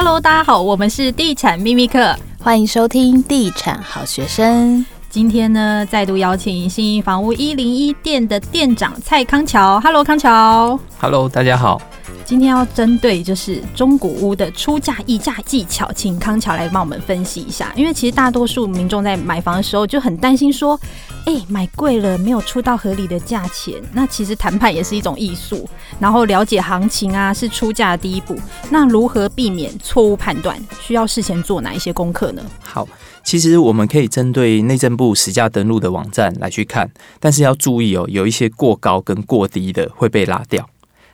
Hello，大家好，我们是地产秘密客，欢迎收听地产好学生。今天呢，再度邀请信义房屋一零一店的店长蔡康桥。Hello，康桥。Hello，大家好。今天要针对就是中古屋的出价议价技巧，请康桥来帮我们分析一下。因为其实大多数民众在买房的时候就很担心说，哎、买贵了没有出到合理的价钱。那其实谈判也是一种艺术，然后了解行情啊是出价的第一步。那如何避免错误判断？需要事前做哪一些功课呢？好，其实我们可以针对内政部实价登录的网站来去看，但是要注意哦，有一些过高跟过低的会被拉掉。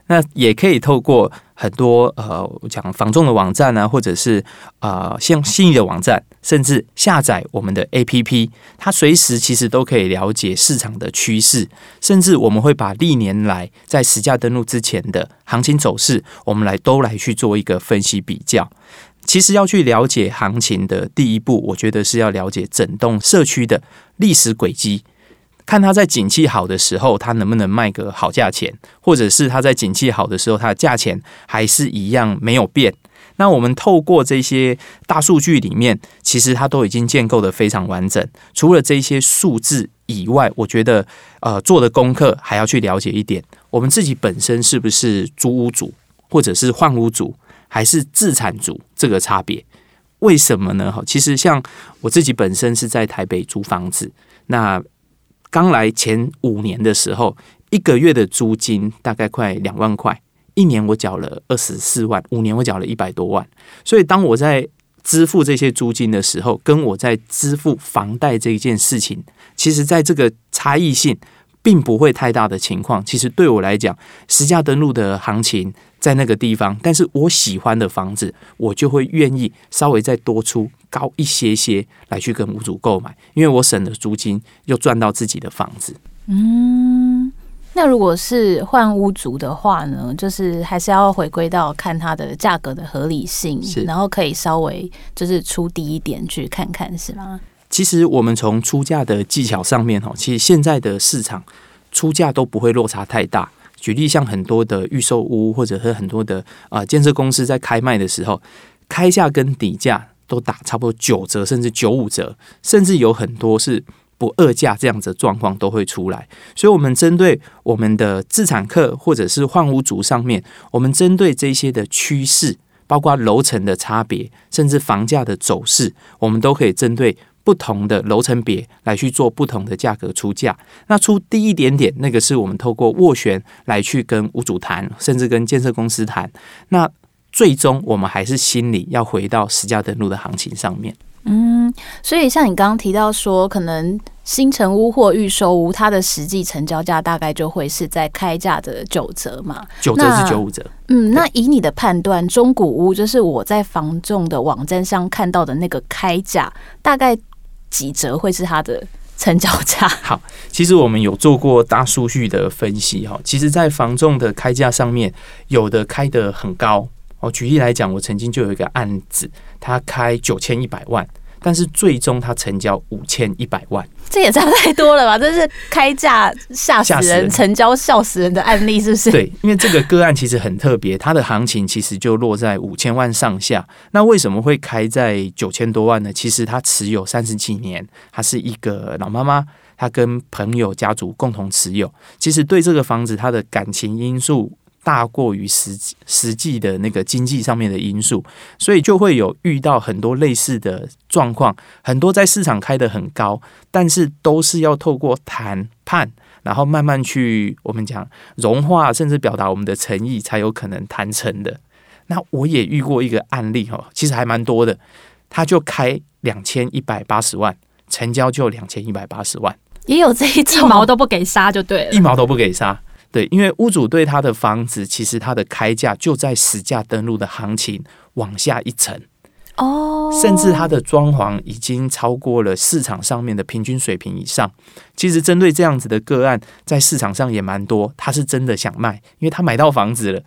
那也可以透过很多呃，讲防重的网站啊，或者是呃像信誉的网站，甚至下载我们的 APP，它随时其实都可以了解市场的趋势，甚至我们会把历年来在实价登录之前的行情走势，我们来都来去做一个分析比较。其实要去了解行情的第一步，我觉得是要了解整栋社区的历史轨迹。看他在景气好的时候，他能不能卖个好价钱，或者是他在景气好的时候，他的价钱还是一样没有变。那我们透过这些大数据里面，其实它都已经建构得非常完整。除了这些数字以外，我觉得呃做的功课还要去了解一点，我们自己本身是不是租屋主，或者是换屋主，还是自产主，这个差别。为什么呢？哈，其实像我自己本身是在台北租房子，那。刚来前五年的时候，一个月的租金大概快两万块，一年我缴了二十四万，五年我缴了一百多万。所以当我在支付这些租金的时候，跟我在支付房贷这一件事情，其实在这个差异性并不会太大的情况。其实对我来讲，实价登录的行情在那个地方，但是我喜欢的房子，我就会愿意稍微再多出。高一些些来去跟屋主购买，因为我省了租金，又赚到自己的房子。嗯，那如果是换屋主的话呢，就是还是要回归到看它的价格的合理性，然后可以稍微就是出低一点去看看，是吗？其实我们从出价的技巧上面，哈，其实现在的市场出价都不会落差太大。举例像很多的预售屋，或者是很多的啊、呃、建设公司在开卖的时候，开价跟底价。都打差不多九折，甚至九五折，甚至有很多是不二价这样子的状况都会出来。所以，我们针对我们的自产客或者是换屋族上面，我们针对这些的趋势，包括楼层的差别，甚至房价的走势，我们都可以针对不同的楼层别来去做不同的价格出价。那出低一点点，那个是我们透过斡旋来去跟屋主谈，甚至跟建设公司谈。那最终，我们还是心里要回到实价登录的行情上面。嗯，所以像你刚刚提到说，可能新城屋或预售屋，它的实际成交价大概就会是在开价的九折嘛？九折是九五折。嗯，那以你的判断，中古屋就是我在房仲的网站上看到的那个开价，大概几折会是它的成交价？好，其实我们有做过大数据的分析哈。其实，在房仲的开价上面，有的开得很高。我举例来讲，我曾经就有一个案子，他开九千一百万，但是最终他成交五千一百万，这也差太多了吧？这是开价吓死人，成交笑死人的案例，是不是？对，因为这个个案其实很特别，它的行情其实就落在五千万上下。那为什么会开在九千多万呢？其实他持有三十几年，他是一个老妈妈，她跟朋友家族共同持有，其实对这个房子，他的感情因素。大过于实际实际的那个经济上面的因素，所以就会有遇到很多类似的状况，很多在市场开得很高，但是都是要透过谈判，然后慢慢去我们讲融化，甚至表达我们的诚意，才有可能谈成的。那我也遇过一个案例哦，其实还蛮多的，他就开两千一百八十万，成交就两千一百八十万，也有这一种，一毛都不给杀就对了，一毛都不给杀。对，因为屋主对他的房子，其实他的开价就在实价登录的行情往下一层哦，甚至他的装潢已经超过了市场上面的平均水平以上。其实针对这样子的个案，在市场上也蛮多，他是真的想卖，因为他买到房子了，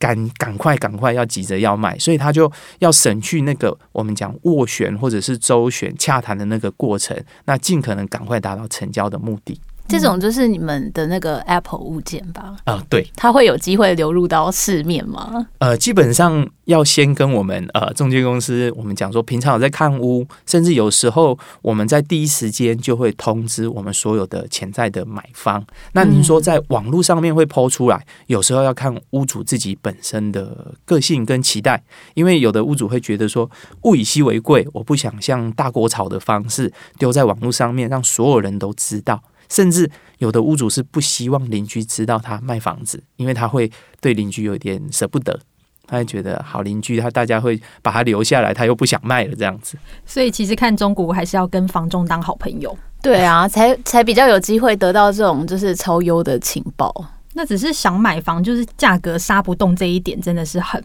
赶赶快赶快要急着要卖，所以他就要省去那个我们讲斡旋或者是周旋洽谈的那个过程，那尽可能赶快达到成交的目的。这种就是你们的那个 Apple 物件吧？啊、呃，对，它会有机会流入到市面吗？呃，基本上要先跟我们呃中介公司，我们讲说，平常有在看屋，甚至有时候我们在第一时间就会通知我们所有的潜在的买方。那您说在网络上面会 po 出来，有时候要看屋主自己本身的个性跟期待，因为有的屋主会觉得说，物以稀为贵，我不想像大锅炒的方式丢在网络上面，让所有人都知道。甚至有的屋主是不希望邻居知道他卖房子，因为他会对邻居有点舍不得，他会觉得好邻居，他大家会把他留下来，他又不想卖了这样子。所以其实看中古还是要跟房仲当好朋友，对啊，才才比较有机会得到这种就是超优的情报。那只是想买房，就是价格杀不动这一点真的是很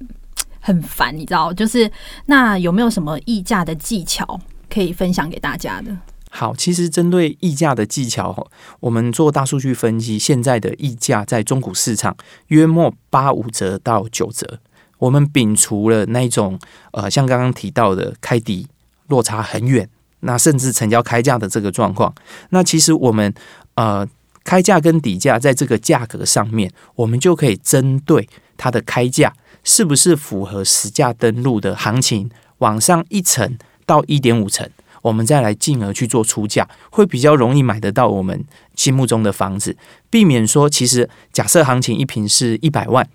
很烦，你知道？就是那有没有什么议价的技巧可以分享给大家的？好，其实针对溢价的技巧，我们做大数据分析，现在的溢价在中古市场约莫八五折到九折。我们摒除了那种呃，像刚刚提到的开底落差很远，那甚至成交开价的这个状况。那其实我们呃开价跟底价在这个价格上面，我们就可以针对它的开价是不是符合实价登录的行情，往上一层到一点五层。我们再来进而去做出价，会比较容易买得到我们心目中的房子，避免说，其实假设行情一平是一百万，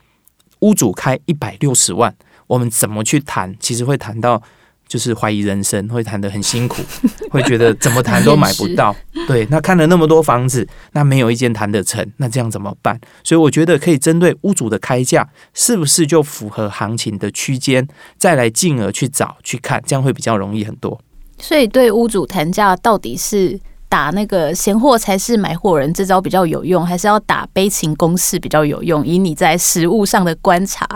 屋主开一百六十万，我们怎么去谈？其实会谈到就是怀疑人生，会谈得很辛苦，会觉得怎么谈都买不到。对，那看了那么多房子，那没有一间谈得成，那这样怎么办？所以我觉得可以针对屋主的开价是不是就符合行情的区间，再来进而去找去看，这样会比较容易很多。所以，对屋主谈价，到底是打那个“闲货才是买货人”这招比较有用，还是要打悲情公式比较有用？以你在实物上的观察，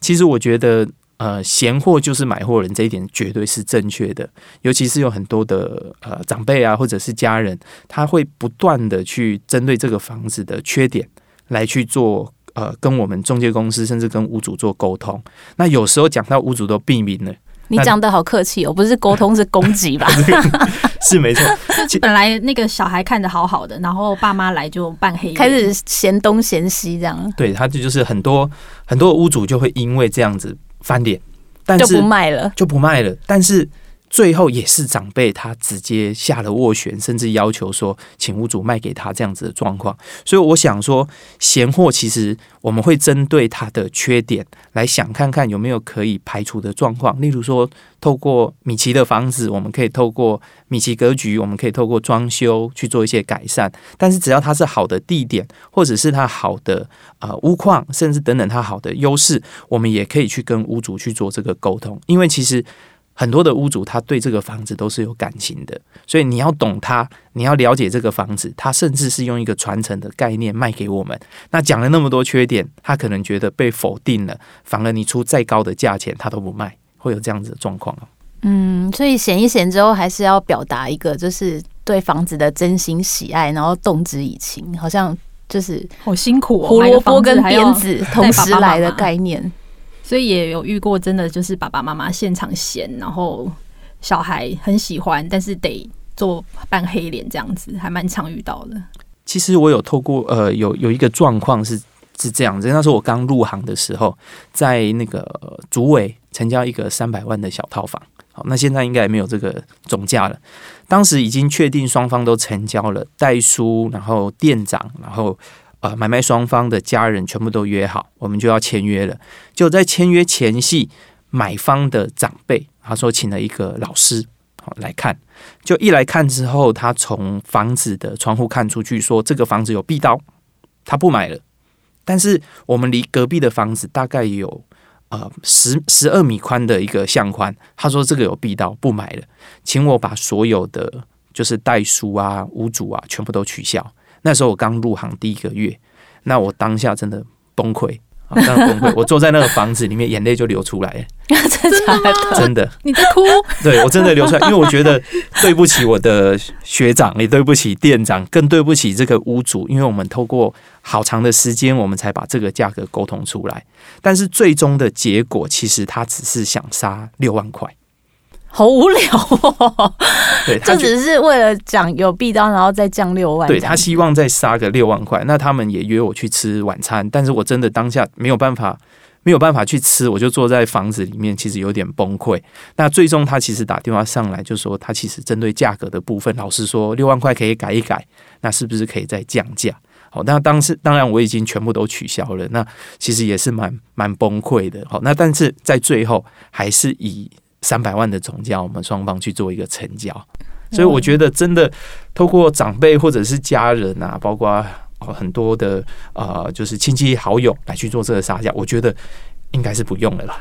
其实我觉得，呃，闲货就是买货人这一点绝对是正确的。尤其是有很多的呃长辈啊，或者是家人，他会不断的去针对这个房子的缺点来去做呃，跟我们中介公司甚至跟屋主做沟通。那有时候讲到屋主都避名了。你讲的好客气哦，不是沟通是攻击吧？是没错。本来那个小孩看着好好的，然后爸妈来就扮黑，开始嫌东嫌西这样。对，他就就是很多很多屋主就会因为这样子翻脸，但是就不卖了，就不卖了。但是。最后也是长辈他直接下了斡旋，甚至要求说请屋主卖给他这样子的状况。所以我想说，嫌货其实我们会针对他的缺点来想看看有没有可以排除的状况。例如说，透过米奇的房子，我们可以透过米奇格局，我们可以透过装修去做一些改善。但是只要它是好的地点，或者是它好的呃屋况，甚至等等它好的优势，我们也可以去跟屋主去做这个沟通。因为其实。很多的屋主，他对这个房子都是有感情的，所以你要懂他，你要了解这个房子，他甚至是用一个传承的概念卖给我们。那讲了那么多缺点，他可能觉得被否定了，反而你出再高的价钱，他都不卖，会有这样子的状况。嗯，所以闲一闲之后，还是要表达一个就是对房子的真心喜爱，然后动之以情，好像就是好辛苦，哦胡萝卜跟鞭子同时来的概念。所以也有遇过，真的就是爸爸妈妈现场嫌，然后小孩很喜欢，但是得做扮黑脸这样子，还蛮常遇到的。其实我有透过呃，有有一个状况是是这样子，那时候我刚入行的时候，在那个竹围成交一个三百万的小套房，好，那现在应该也没有这个总价了。当时已经确定双方都成交了，代书，然后店长，然后。呃，买卖双方的家人全部都约好，我们就要签约了。就在签约前夕，买方的长辈他说请了一个老师好来看，就一来看之后，他从房子的窗户看出去，说这个房子有壁刀，他不买了。但是我们离隔壁的房子大概有呃十十二米宽的一个巷宽，他说这个有壁刀，不买了，请我把所有的就是代书啊、屋主啊全部都取消。那时候我刚入行第一个月，那我当下真的崩溃，啊，真的崩溃。我坐在那个房子里面，眼泪就流出来了。真的，真的，你在哭？对，我真的流出来，因为我觉得对不起我的学长，也对不起店长，更对不起这个屋主，因为我们透过好长的时间，我们才把这个价格沟通出来。但是最终的结果，其实他只是想杀六万块。好无聊哦。对，就只是为了讲有壁刀，然后再降六万。对，他希望再杀个六万块。那他们也约我去吃晚餐，但是我真的当下没有办法。没有办法去吃，我就坐在房子里面，其实有点崩溃。那最终他其实打电话上来，就说他其实针对价格的部分，老实说六万块可以改一改，那是不是可以再降价？好，那当时当然我已经全部都取消了，那其实也是蛮蛮崩溃的。好，那但是在最后还是以三百万的总价，我们双方去做一个成交。所以我觉得真的透过长辈或者是家人啊，包括。很多的呃，就是亲戚好友来去做这个杀价，我觉得应该是不用了啦。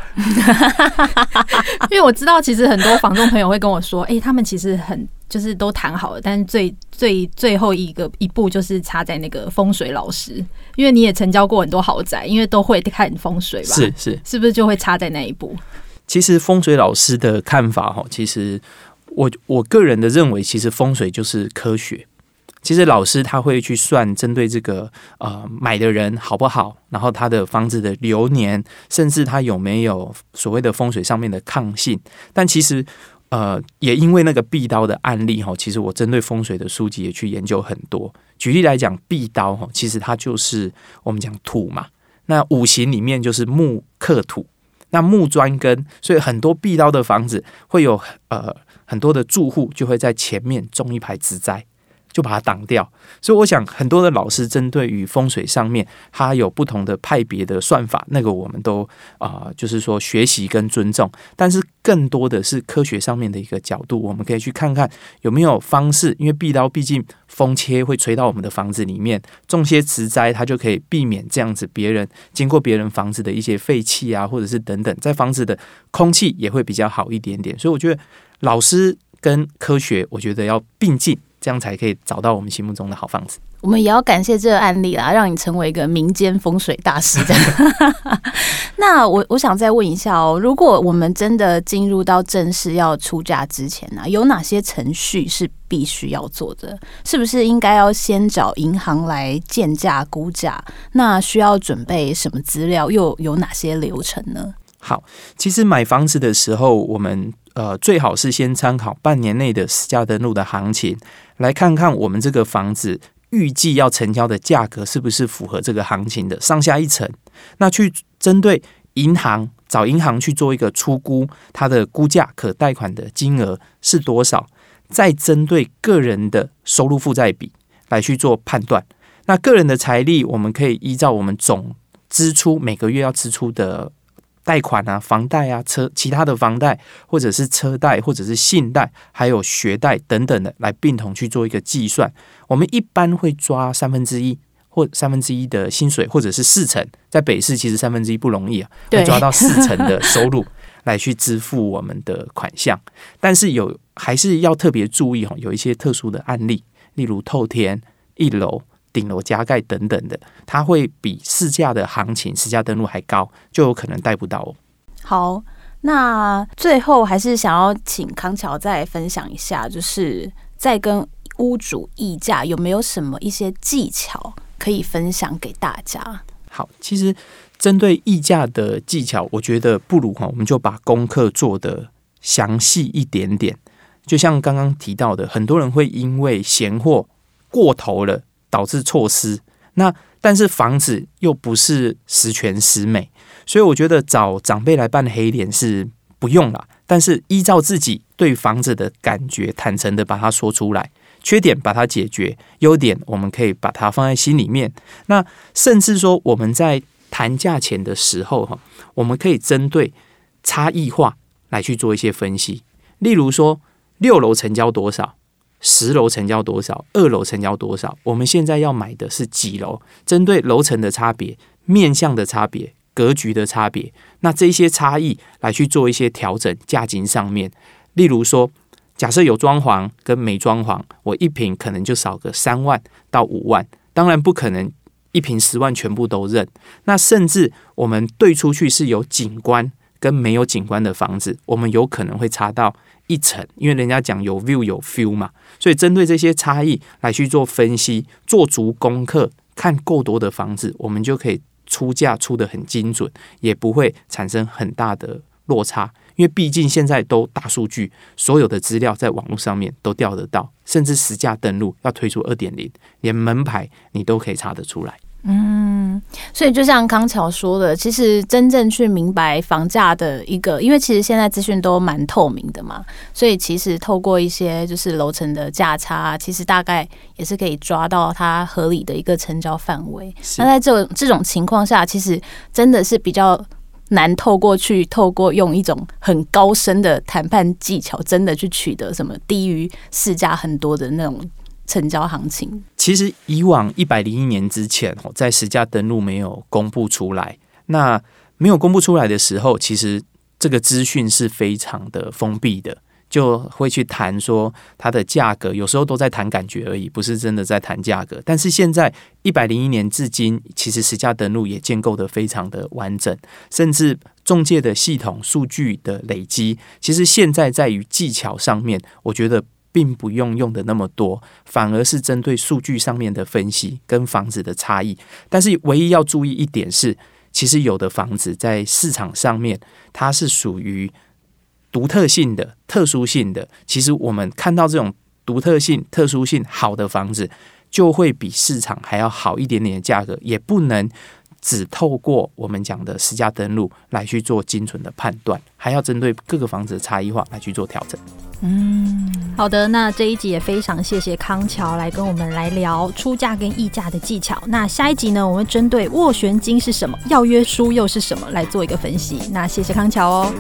因为我知道，其实很多房东朋友会跟我说，哎、欸，他们其实很就是都谈好了，但是最最最后一个一步就是差在那个风水老师。因为你也成交过很多豪宅，因为都会看风水吧？是是，是不是就会差在那一步？其实风水老师的看法哈，其实我我个人的认为，其实风水就是科学。其实老师他会去算针对这个呃买的人好不好，然后他的房子的流年，甚至他有没有所谓的风水上面的抗性。但其实呃也因为那个壁刀的案例哈，其实我针对风水的书籍也去研究很多。举例来讲，壁刀哈，其实它就是我们讲土嘛，那五行里面就是木克土，那木砖根，所以很多壁刀的房子会有呃很多的住户就会在前面种一排植栽。就把它挡掉，所以我想很多的老师针对于风水上面，他有不同的派别的算法，那个我们都啊、就是说学习跟尊重。但是更多的是科学上面的一个角度，我们可以去看看有没有方式，因为壁刀毕竟风切会吹到我们的房子里面，种些植栽，它就可以避免这样子别人经过别人房子的一些废气啊，或者是等等，在房子的空气也会比较好一点点。所以我觉得老师跟科学，我觉得要并进。这样才可以找到我们心目中的好房子。我们也要感谢这个案例啦，让你成为一个民间风水大师。这样，那我我想再问一下哦，如果我们真的进入到正式要出价之前呢，有哪些程序是必须要做的？是不是应该要先找银行来建价估价？那需要准备什么资料？又有哪些流程呢？好，其实买房子的时候，我们呃最好是先参考半年内的私家登录的行情。来看看我们这个房子预计要成交的价格是不是符合这个行情的上下一层？那去针对银行找银行去做一个初估，它的估价可贷款的金额是多少？再针对个人的收入负债比来去做判断。那个人的财力，我们可以依照我们总支出每个月要支出的。贷款啊，房贷啊，车其他的房贷，或者是车贷，或者是信贷，还有学贷等等的，来并同去做一个计算。我们一般会抓三分之一或三分之一的薪水，或者是四成。在北市其实三分之一不容易啊，会抓到四成的收入来去支付我们的款项。但是有还是要特别注意哈，有一些特殊的案例，例如透天一楼。顶楼加盖等等的，它会比市价的行情、市价登录还高，就有可能贷不到哦。好，那最后还是想要请康桥再分享一下，就是在跟屋主议价有没有什么一些技巧可以分享给大家？好，其实针对议价的技巧，我觉得不如哈，我们就把功课做得详细一点点。就像刚刚提到的，很多人会因为嫌货过头了。导致错失，那但是房子又不是十全十美，所以我觉得找长辈来扮黑脸是不用了。但是依照自己对房子的感觉，坦诚的把它说出来，缺点把它解决，优点我们可以把它放在心里面。那甚至说我们在谈价钱的时候，哈，我们可以针对差异化来去做一些分析。例如说，六楼成交多少？十楼成交多少？二楼成交多少？我们现在要买的是几楼？针对楼层的差别、面向的差别、格局的差别，那这些差异来去做一些调整，价金上面。例如说，假设有装潢跟没装潢，我一平可能就少个三万到五万，当然不可能一平十万全部都认。那甚至我们对出去是有景观跟没有景观的房子，我们有可能会差到。一层，因为人家讲有 view 有 feel 嘛，所以针对这些差异来去做分析，做足功课，看够多的房子，我们就可以出价出的很精准，也不会产生很大的落差。因为毕竟现在都大数据，所有的资料在网络上面都调得到，甚至实价登录要推出二点零，连门牌你都可以查得出来。嗯，所以就像康桥说的，其实真正去明白房价的一个，因为其实现在资讯都蛮透明的嘛，所以其实透过一些就是楼层的价差，其实大概也是可以抓到它合理的一个成交范围。那在这种这种情况下，其实真的是比较难透过去透过用一种很高深的谈判技巧，真的去取得什么低于市价很多的那种。成交行情，其实以往一百零一年之前，在实价登录没有公布出来，那没有公布出来的时候，其实这个资讯是非常的封闭的，就会去谈说它的价格，有时候都在谈感觉而已，不是真的在谈价格。但是现在一百零一年至今，其实实价登录也建构得非常的完整，甚至中介的系统数据的累积，其实现在在于技巧上面，我觉得。并不用用的那么多，反而是针对数据上面的分析跟房子的差异。但是唯一要注意一点是，其实有的房子在市场上面，它是属于独特性的、特殊性的。其实我们看到这种独特性、特殊性好的房子，就会比市场还要好一点点的价格，也不能。只透过我们讲的实价登录来去做精准的判断，还要针对各个房子的差异化来去做调整。嗯，好的，那这一集也非常谢谢康桥来跟我们来聊出价跟议价的技巧。那下一集呢，我们针对斡旋金是什么，要约书又是什么来做一个分析。那谢谢康桥哦。